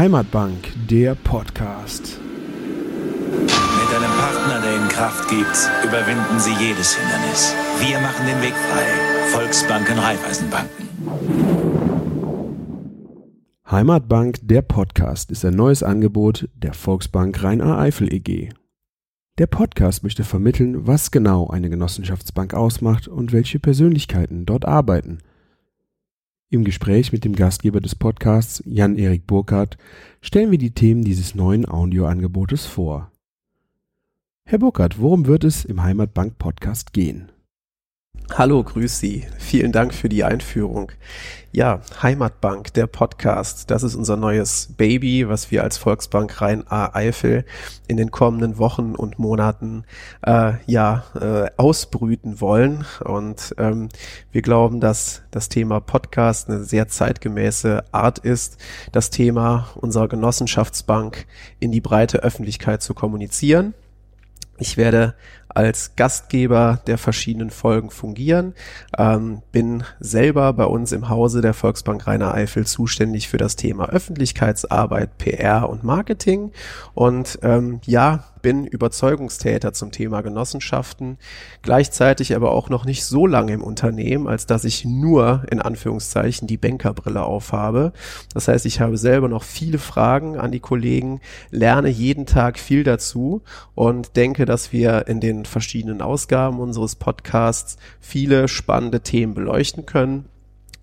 Heimatbank, der Podcast. Mit einem Partner, der Ihnen Kraft gibt, überwinden Sie jedes Hindernis. Wir machen den Weg frei. Volksbanken, Raiffeisenbanken. Heimatbank, der Podcast ist ein neues Angebot der Volksbank Rhein-A-Eifel EG. Der Podcast möchte vermitteln, was genau eine Genossenschaftsbank ausmacht und welche Persönlichkeiten dort arbeiten – im Gespräch mit dem Gastgeber des Podcasts, Jan-Erik Burkhardt, stellen wir die Themen dieses neuen Audioangebotes vor. Herr Burkhardt, worum wird es im Heimatbank Podcast gehen? Hallo, grüß Sie. Vielen Dank für die Einführung. Ja, Heimatbank, der Podcast, das ist unser neues Baby, was wir als Volksbank Rhein-A-Eifel in den kommenden Wochen und Monaten äh, ja äh, ausbrüten wollen. Und ähm, wir glauben, dass das Thema Podcast eine sehr zeitgemäße Art ist, das Thema unserer Genossenschaftsbank in die breite Öffentlichkeit zu kommunizieren. Ich werde als Gastgeber der verschiedenen Folgen fungieren. Ähm, bin selber bei uns im Hause der Volksbank Rheiner Eifel zuständig für das Thema Öffentlichkeitsarbeit, PR und Marketing. Und ähm, ja, bin Überzeugungstäter zum Thema Genossenschaften, gleichzeitig aber auch noch nicht so lange im Unternehmen, als dass ich nur in Anführungszeichen die Bankerbrille aufhabe. Das heißt, ich habe selber noch viele Fragen an die Kollegen, lerne jeden Tag viel dazu und denke, dass wir in den verschiedenen Ausgaben unseres Podcasts viele spannende Themen beleuchten können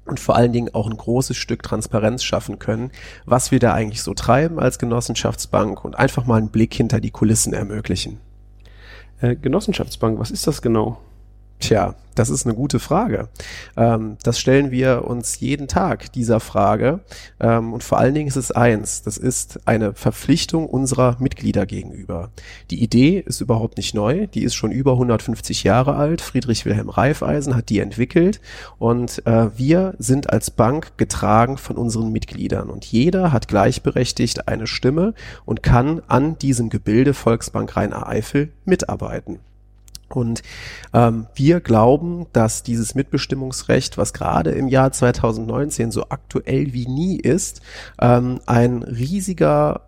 und vor allen Dingen auch ein großes Stück Transparenz schaffen können, was wir da eigentlich so treiben als Genossenschaftsbank und einfach mal einen Blick hinter die Kulissen ermöglichen. Äh, Genossenschaftsbank, was ist das genau? Tja, das ist eine gute Frage. Ähm, das stellen wir uns jeden Tag dieser Frage. Ähm, und vor allen Dingen ist es eins, das ist eine Verpflichtung unserer Mitglieder gegenüber. Die Idee ist überhaupt nicht neu, die ist schon über 150 Jahre alt. Friedrich Wilhelm Reifeisen hat die entwickelt und äh, wir sind als Bank getragen von unseren Mitgliedern und jeder hat gleichberechtigt eine Stimme und kann an diesem Gebilde Volksbank Rhein-Eifel mitarbeiten. Und ähm, wir glauben, dass dieses Mitbestimmungsrecht, was gerade im Jahr 2019 so aktuell wie nie ist, ähm, ein riesiger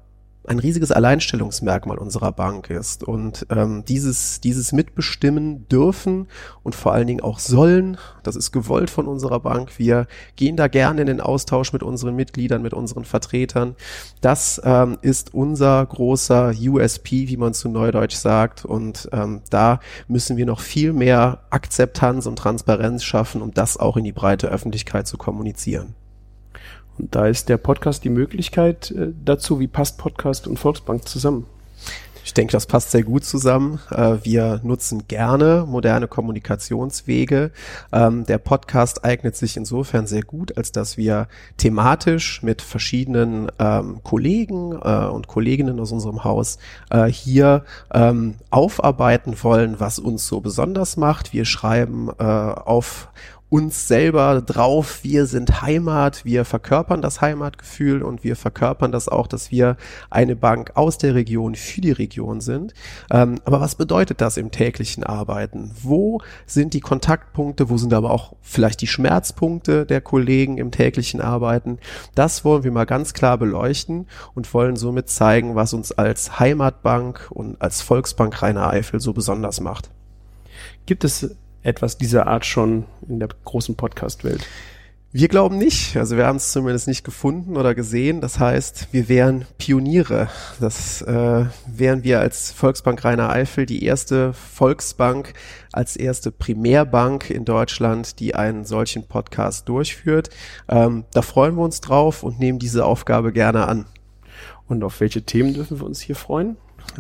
ein riesiges Alleinstellungsmerkmal unserer Bank ist. Und ähm, dieses, dieses Mitbestimmen dürfen und vor allen Dingen auch sollen, das ist gewollt von unserer Bank. Wir gehen da gerne in den Austausch mit unseren Mitgliedern, mit unseren Vertretern. Das ähm, ist unser großer USP, wie man zu Neudeutsch sagt. Und ähm, da müssen wir noch viel mehr Akzeptanz und Transparenz schaffen, um das auch in die breite Öffentlichkeit zu kommunizieren. Und da ist der Podcast die Möglichkeit äh, dazu, wie passt Podcast und Volksbank zusammen? Ich denke, das passt sehr gut zusammen. Äh, wir nutzen gerne moderne Kommunikationswege. Ähm, der Podcast eignet sich insofern sehr gut, als dass wir thematisch mit verschiedenen ähm, Kollegen äh, und Kolleginnen aus unserem Haus hier ähm, aufarbeiten wollen, was uns so besonders macht. Wir schreiben auf uns selber drauf, wir sind Heimat, wir verkörpern das Heimatgefühl und wir verkörpern das auch, dass wir eine Bank aus der Region für die Region sind. Ähm, aber was bedeutet das im täglichen Arbeiten? Wo sind die Kontaktpunkte? Wo sind aber auch vielleicht die Schmerzpunkte der Kollegen im täglichen Arbeiten? Das wollen wir mal ganz klar beleuchten und wollen somit zeigen, was uns als Heimatbank und als Volksbank Rainer Eifel so besonders macht. Gibt es etwas dieser Art schon in der großen Podcast-Welt? Wir glauben nicht. Also wir haben es zumindest nicht gefunden oder gesehen. Das heißt, wir wären Pioniere. Das äh, wären wir als Volksbank Rainer Eifel die erste Volksbank, als erste Primärbank in Deutschland, die einen solchen Podcast durchführt. Ähm, da freuen wir uns drauf und nehmen diese Aufgabe gerne an. Und auf welche Themen dürfen wir uns hier freuen?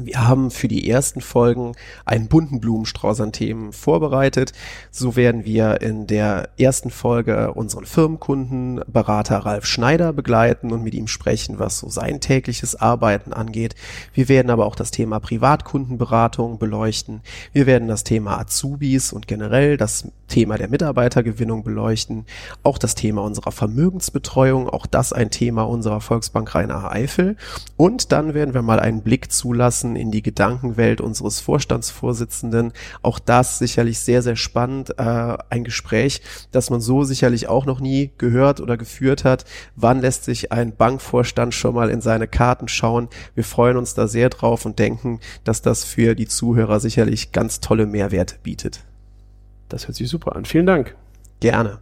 Wir haben für die ersten Folgen einen bunten Blumenstrauß an Themen vorbereitet. So werden wir in der ersten Folge unseren Firmenkunden Berater Ralf Schneider begleiten und mit ihm sprechen, was so sein tägliches Arbeiten angeht. Wir werden aber auch das Thema Privatkundenberatung beleuchten. Wir werden das Thema Azubis und generell das Thema der Mitarbeitergewinnung beleuchten. Auch das Thema unserer Vermögensbetreuung, auch das ein Thema unserer Volksbank Rhein-Eifel. Und dann werden wir mal einen Blick zulassen einzutauchen in die Gedankenwelt unseres Vorstandsvorsitzenden. Auch das sicherlich sehr, sehr spannend. Äh, ein Gespräch, das man so sicherlich auch noch nie gehört oder geführt hat. Wann lässt sich ein Bankvorstand schon mal in seine Karten schauen? Wir freuen uns da sehr drauf und denken, dass das für die Zuhörer sicherlich ganz tolle Mehrwerte bietet. Das hört sich super an. Vielen Dank. Gerne.